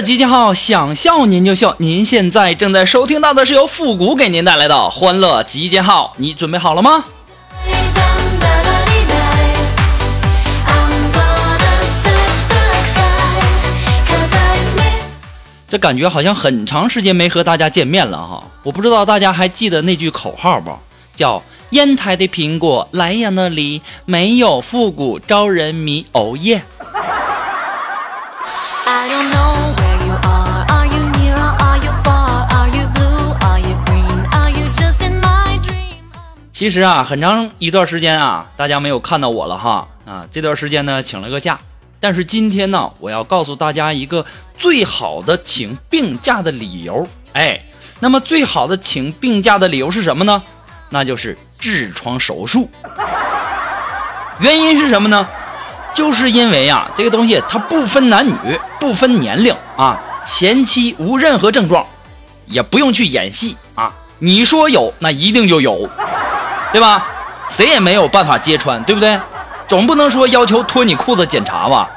集结号，想笑您就笑。您现在正在收听到的是由复古给您带来的欢乐集结号，你准备好了吗？这感觉好像很长时间没和大家见面了哈，我不知道大家还记得那句口号不？叫“烟台的苹果，莱阳的梨，没有复古招人迷”。哦耶！其实啊，很长一段时间啊，大家没有看到我了哈啊。这段时间呢，请了个假，但是今天呢，我要告诉大家一个最好的请病假的理由。哎，那么最好的请病假的理由是什么呢？那就是痔疮手术。原因是什么呢？就是因为啊，这个东西它不分男女，不分年龄啊，前期无任何症状，也不用去演戏啊。你说有，那一定就有。对吧？谁也没有办法揭穿，对不对？总不能说要求脱你裤子检查吧？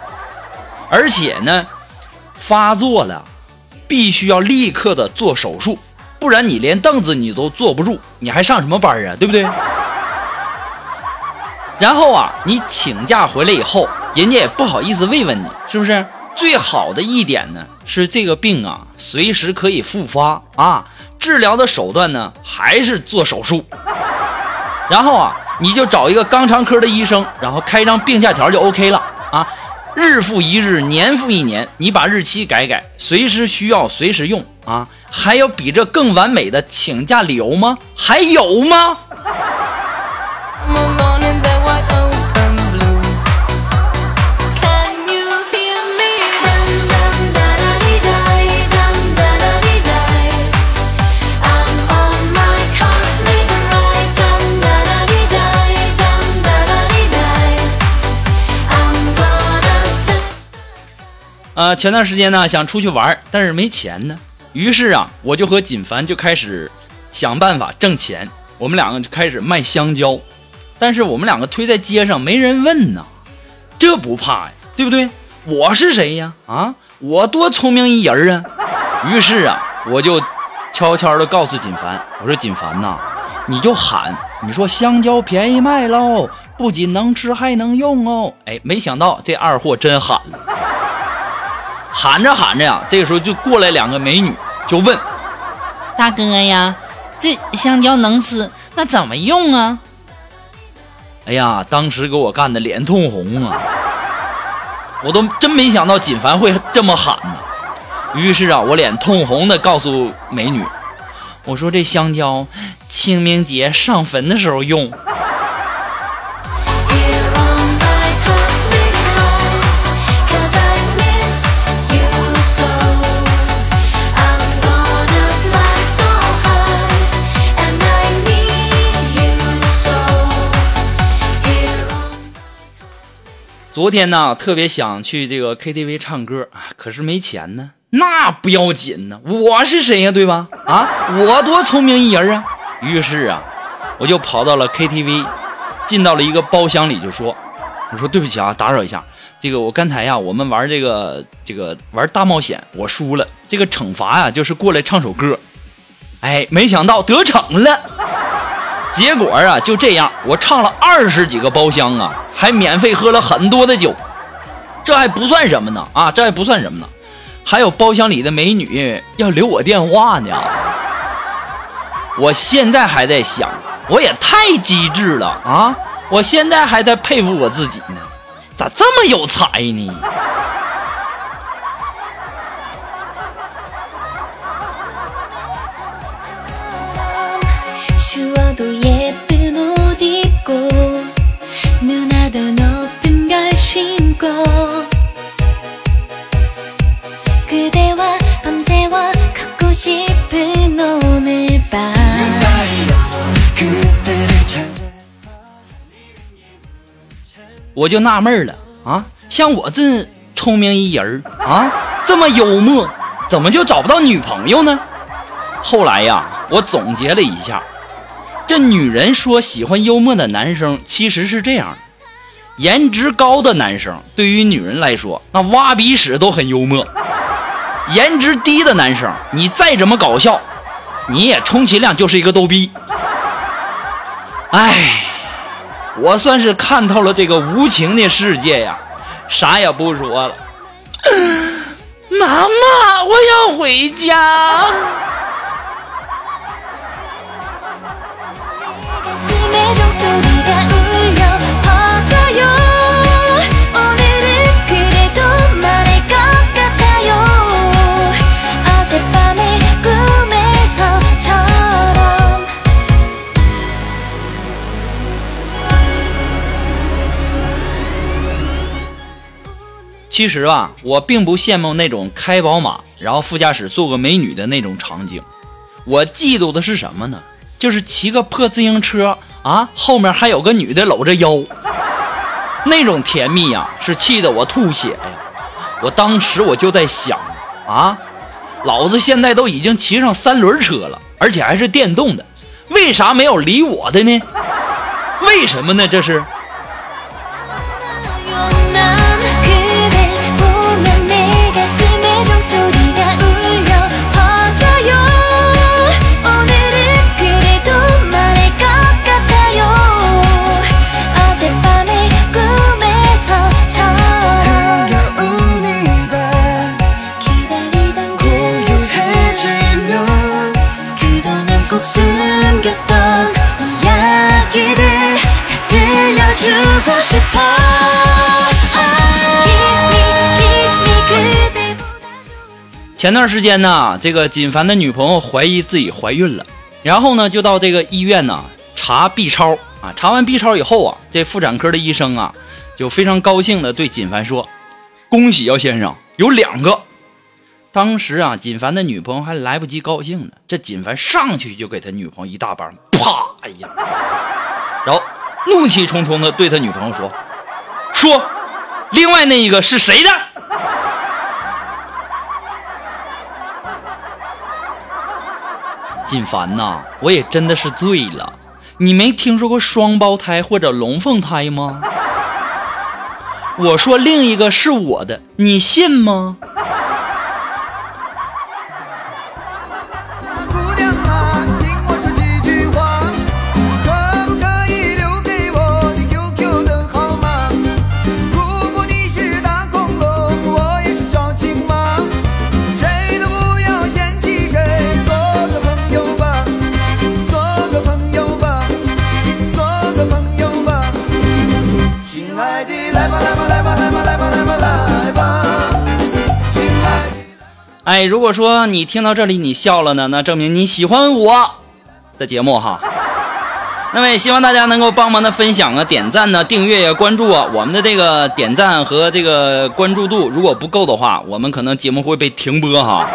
而且呢，发作了，必须要立刻的做手术，不然你连凳子你都坐不住，你还上什么班啊？对不对？然后啊，你请假回来以后，人家也不好意思慰问你，是不是？最好的一点呢，是这个病啊，随时可以复发啊。治疗的手段呢，还是做手术。然后啊，你就找一个肛肠科的医生，然后开张病假条就 OK 了啊。日复一日，年复一年，你把日期改改，随时需要随时用啊。还有比这更完美的请假理由吗？还有吗？前段时间呢，想出去玩，但是没钱呢。于是啊，我就和锦凡就开始想办法挣钱。我们两个就开始卖香蕉，但是我们两个推在街上，没人问呢。这不怕呀，对不对？我是谁呀？啊，我多聪明一人啊！于是啊，我就悄悄的告诉锦凡，我说锦凡呐，你就喊，你说香蕉便宜卖喽，不仅能吃还能用哦。哎，没想到这二货真喊了。喊着喊着呀，这个时候就过来两个美女，就问：“大哥呀，这香蕉能吃，那怎么用啊？”哎呀，当时给我干的脸通红啊！我都真没想到锦凡会这么喊呢。于是啊，我脸通红的告诉美女：“我说这香蕉清明节上坟的时候用。”昨天呢，特别想去这个 KTV 唱歌啊，可是没钱呢。那不要紧呢，我是谁呀，对吧？啊，我多聪明一人啊！于是啊，我就跑到了 KTV，进到了一个包厢里，就说：“我说对不起啊，打扰一下，这个我刚才呀，我们玩这个这个玩大冒险，我输了，这个惩罚呀，就是过来唱首歌。哎，没想到得逞了。”结果啊，就这样，我唱了二十几个包厢啊，还免费喝了很多的酒，这还不算什么呢啊，这还不算什么呢，还有包厢里的美女要留我电话呢。我现在还在想，我也太机智了啊！我现在还在佩服我自己呢，咋这么有才呢？我就纳闷了啊，像我这聪明一人啊，这么幽默，怎么就找不到女朋友呢？后来呀，我总结了一下，这女人说喜欢幽默的男生，其实是这样：颜值高的男生对于女人来说，那挖鼻屎都很幽默；颜值低的男生，你再怎么搞笑，你也充其量就是一个逗逼。哎。我算是看透了这个无情的世界呀，啥也不说了。妈妈，我要回家。其实啊，我并不羡慕那种开宝马，然后副驾驶坐个美女的那种场景。我嫉妒的是什么呢？就是骑个破自行车啊，后面还有个女的搂着腰，那种甜蜜呀，是气得我吐血呀！我当时我就在想啊，老子现在都已经骑上三轮车了，而且还是电动的，为啥没有理我的呢？为什么呢？这是。前段时间呢，这个锦凡的女朋友怀疑自己怀孕了，然后呢就到这个医院呢查 B 超啊，查完 B 超以后啊，这妇产科的医生啊就非常高兴的对锦凡说：“恭喜啊，先生，有两个。”当时啊，锦凡的女朋友还来不及高兴呢，这锦凡上去就给他女朋友一大巴，啪！哎呀，然后怒气冲冲的对他女朋友说：“说，另外那一个是谁的？”锦凡呐，我也真的是醉了。你没听说过双胞胎或者龙凤胎吗？我说另一个是我的，你信吗？说你听到这里你笑了呢，那证明你喜欢我的节目哈。那么也希望大家能够帮忙的分享啊、点赞呢、订阅呀、关注啊。我们的这个点赞和这个关注度如果不够的话，我们可能节目会被停播哈。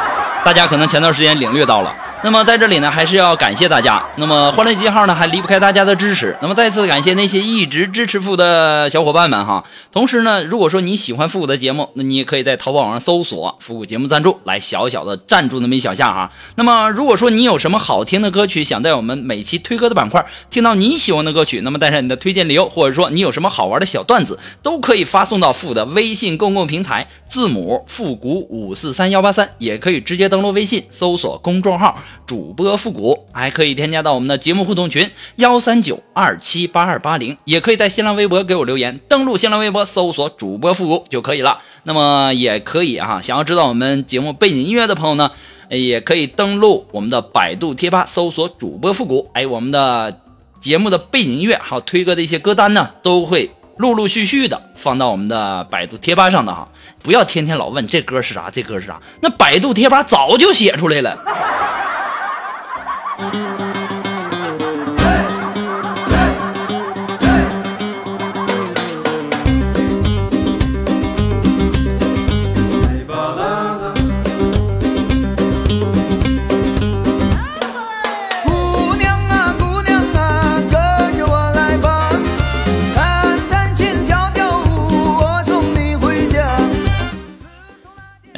大家可能前段时间领略到了。那么在这里呢，还是要感谢大家。那么欢乐集号呢，还离不开大家的支持。那么再次感谢那些一直支持复古的小伙伴们哈。同时呢，如果说你喜欢复古的节目，那你也可以在淘宝网上搜索“复古节目赞助”来小小的赞助那么一小下哈。那么如果说你有什么好听的歌曲，想在我们每期推歌的板块听到你喜欢的歌曲，那么带上你的推荐理由，或者说你有什么好玩的小段子，都可以发送到复古的微信公共平台，字母复古五四三幺八三，也可以直接登录微信搜索公众号主播。复古还可以添加到我们的节目互动群幺三九二七八二八零，也可以在新浪微博给我留言，登录新浪微博搜索主播复古就可以了。那么也可以啊，想要知道我们节目背景音乐的朋友呢，也可以登录我们的百度贴吧搜索主播复古。哎，我们的节目的背景音乐，还有推歌的一些歌单呢，都会陆陆续续的放到我们的百度贴吧上的哈。不要天天老问这歌是啥，这歌是啥，那百度贴吧早就写出来了。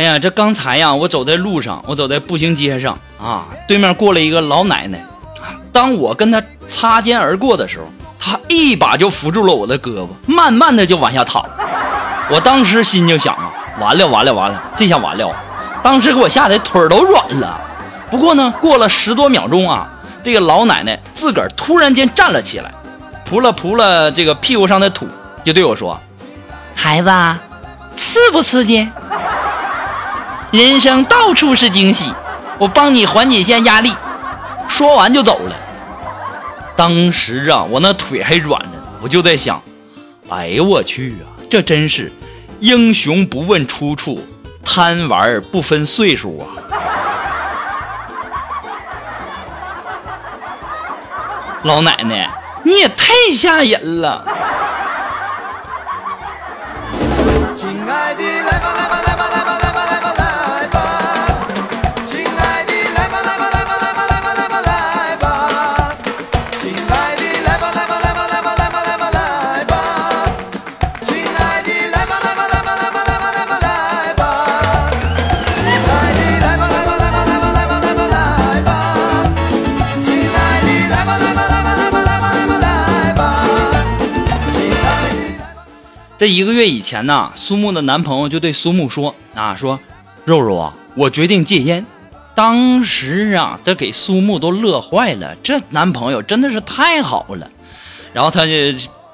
呀，这刚才呀，我走在路上，我走在步行街上啊，对面过来一个老奶奶啊。当我跟她擦肩而过的时候，她一把就扶住了我的胳膊，慢慢的就往下躺。我当时心就想啊，完了完了完了，这下完了！当时给我吓得腿都软了。不过呢，过了十多秒钟啊，这个老奶奶自个儿突然间站了起来，扑了扑了这个屁股上的土，就对我说孩子，刺不刺激？人生到处是惊喜，我帮你缓解一下压力。说完就走了。当时啊，我那腿还软着呢，我就在想，哎呦我去啊，这真是英雄不问出处，贪玩不分岁数啊！老奶奶，你也太吓人了！亲爱的，来吧，来吧，来吧，来吧，来吧，来这一个月以前呢，苏木的男朋友就对苏木说啊，说肉肉啊，我决定戒烟。当时啊，这给苏木都乐坏了，这男朋友真的是太好了。然后她就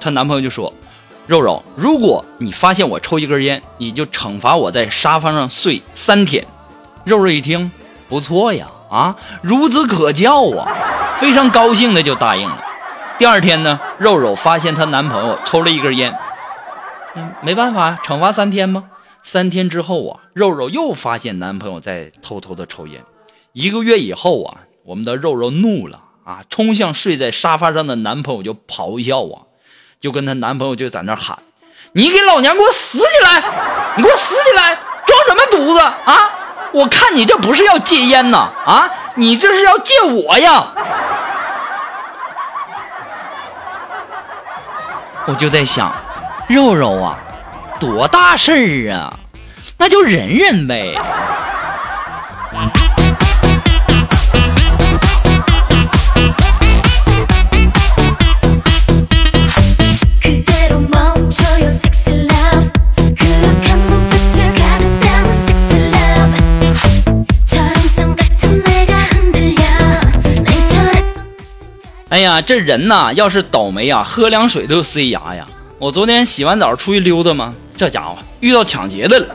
她男朋友就说，肉肉，如果你发现我抽一根烟，你就惩罚我在沙发上睡三天。肉肉一听，不错呀，啊，孺子可教啊，非常高兴的就答应了。第二天呢，肉肉发现她男朋友抽了一根烟，没办法，惩罚三天吗？三天之后啊，肉肉又发现男朋友在偷偷的抽烟。一个月以后啊，我们的肉肉怒了啊，冲向睡在沙发上的男朋友就咆哮啊，就跟她男朋友就在那喊：“你给老娘给我死起来！你给我死起来！装什么犊子啊！我看你这不是要戒烟呐啊，你这是要戒我呀！”我就在想，肉肉啊多大事儿啊？那就忍忍呗。哎呀这人呐要是倒霉呀喝凉水都塞牙呀。我昨天洗完澡出去溜达嘛，这家伙遇到抢劫的了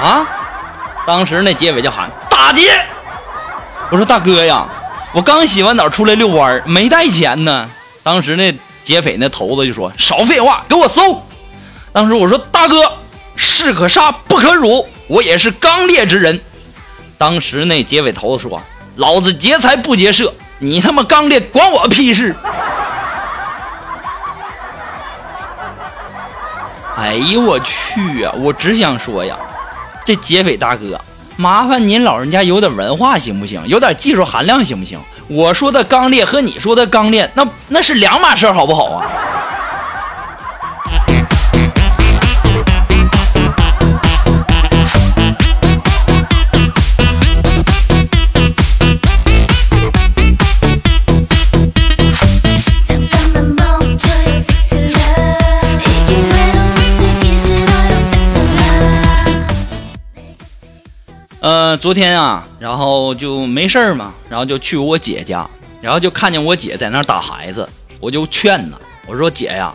啊！当时那劫匪就喊打劫，我说大哥呀，我刚洗完澡出来遛弯，没带钱呢。当时那劫匪那头子就说少废话，给我搜。当时我说大哥，士可杀不可辱，我也是刚烈之人。当时那劫匪头子说：“老子劫财不劫色，你他妈刚烈管我屁事！”哎呦我去啊！我只想说呀，这劫匪大哥，麻烦您老人家有点文化行不行？有点技术含量行不行？我说的刚烈和你说的刚烈，那那是两码事，好不好啊？昨天啊，然后就没事儿嘛，然后就去我姐家，然后就看见我姐在那儿打孩子，我就劝她，我说姐呀，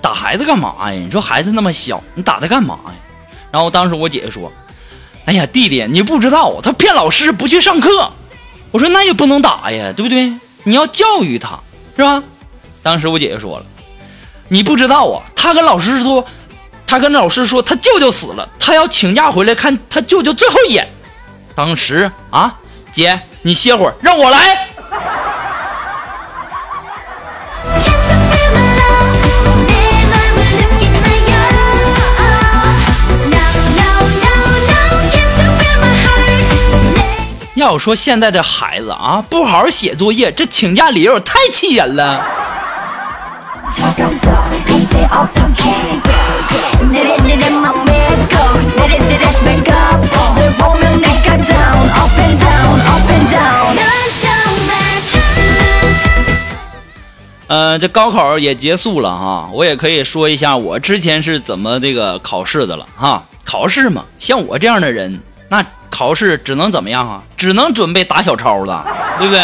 打孩子干嘛呀？你说孩子那么小，你打他干嘛呀？然后当时我姐就说，哎呀，弟弟，你不知道，他骗老师不去上课。我说那也不能打呀，对不对？你要教育他，是吧？当时我姐姐说了：“你不知道啊，他跟老师说，他跟老师说他舅舅死了，他要请假回来看他舅舅最后一眼。”当时啊，姐，你歇会儿，让我来。要说现在这孩子啊，不好好写作业，这请假理由太气人了。작았어 이제 어떡해 느릿느릿 맘에 고 느릿느릿 back up 널 보면 내가 down up and down up and down 넌 정말 스스로 呃，这高考也结束了哈，我也可以说一下我之前是怎么这个考试的了哈。考试嘛，像我这样的人，那考试只能怎么样啊？只能准备打小抄了，对不对？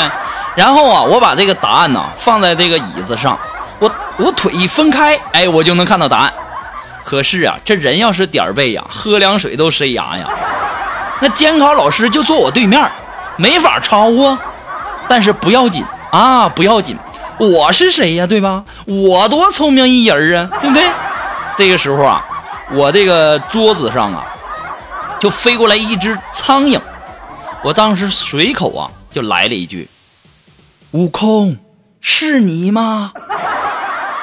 然后啊，我把这个答案呢放在这个椅子上， 我我腿一分开，哎，我就能看到答案。可是啊，这人要是点儿背呀，喝凉水都塞牙呀。那监考老师就坐我对面，没法抄啊。但是不要紧啊，不要紧，我是谁呀，对吧？我多聪明一人啊，对不对？这个时候啊，我这个桌子上啊，就飞过来一只苍蝇，我当时随口啊就来了一句：“悟空，是你吗？”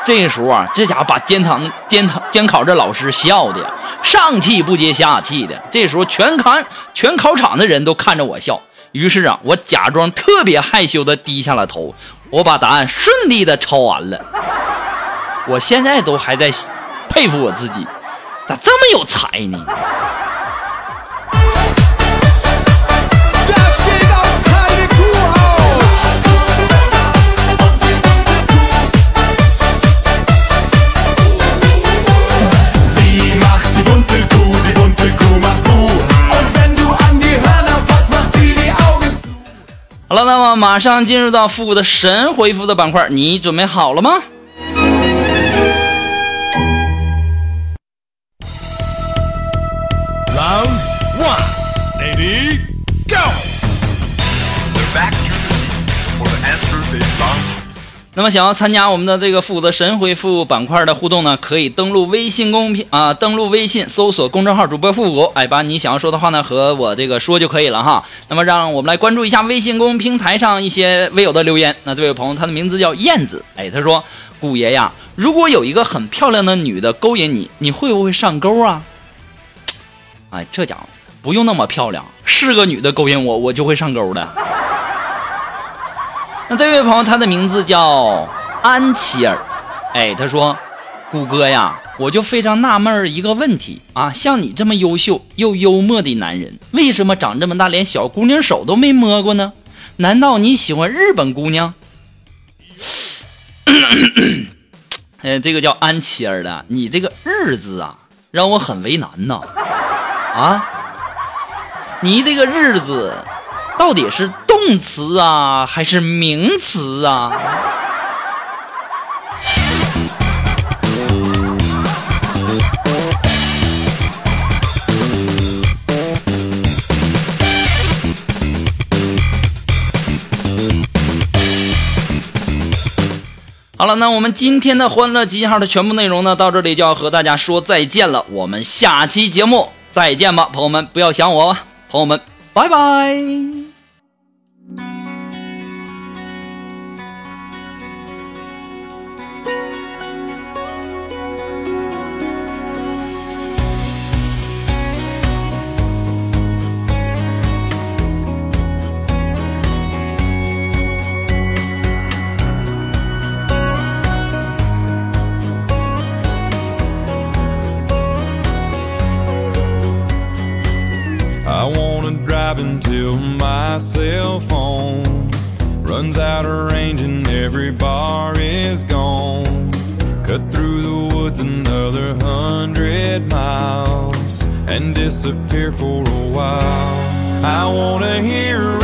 这时候啊，这家伙把监堂监堂监考这老师笑的呀，上气不接下气的。这时候全考全考场的人都看着我笑。于是啊，我假装特别害羞的低下了头，我把答案顺利的抄完了。我现在都还在佩服我自己，咋这么有才呢？好了，那么马上进入到复古的神回复的板块，你准备好了吗？那么想要参加我们的这个负责神回复板块的互动呢，可以登录微信公屏啊，登录微信搜索公众号主播复古，哎，把你想要说的话呢和我这个说就可以了哈。那么让我们来关注一下微信公平台上一些微友的留言。那这位朋友他的名字叫燕子，哎，他说：“古爷呀，如果有一个很漂亮的女的勾引你，你会不会上钩啊？”哎，这家伙不用那么漂亮，是个女的勾引我，我就会上钩的。那这位朋友，他的名字叫安琪儿，哎，他说：“谷歌呀，我就非常纳闷一个问题啊，像你这么优秀又幽默的男人，为什么长这么大连小姑娘手都没摸过呢？难道你喜欢日本姑娘？”呃，这个叫安琪儿的，你这个日字啊，让我很为难呐。啊，你这个日子到底是动词啊，还是名词啊？好了，那我们今天的欢乐集结号的全部内容呢，到这里就要和大家说再见了。我们下期节目再见吧，朋友们，不要想我，朋友们，拜拜。Until my cell phone runs out of range and every bar is gone. Cut through the woods another hundred miles and disappear for a while. I wanna hear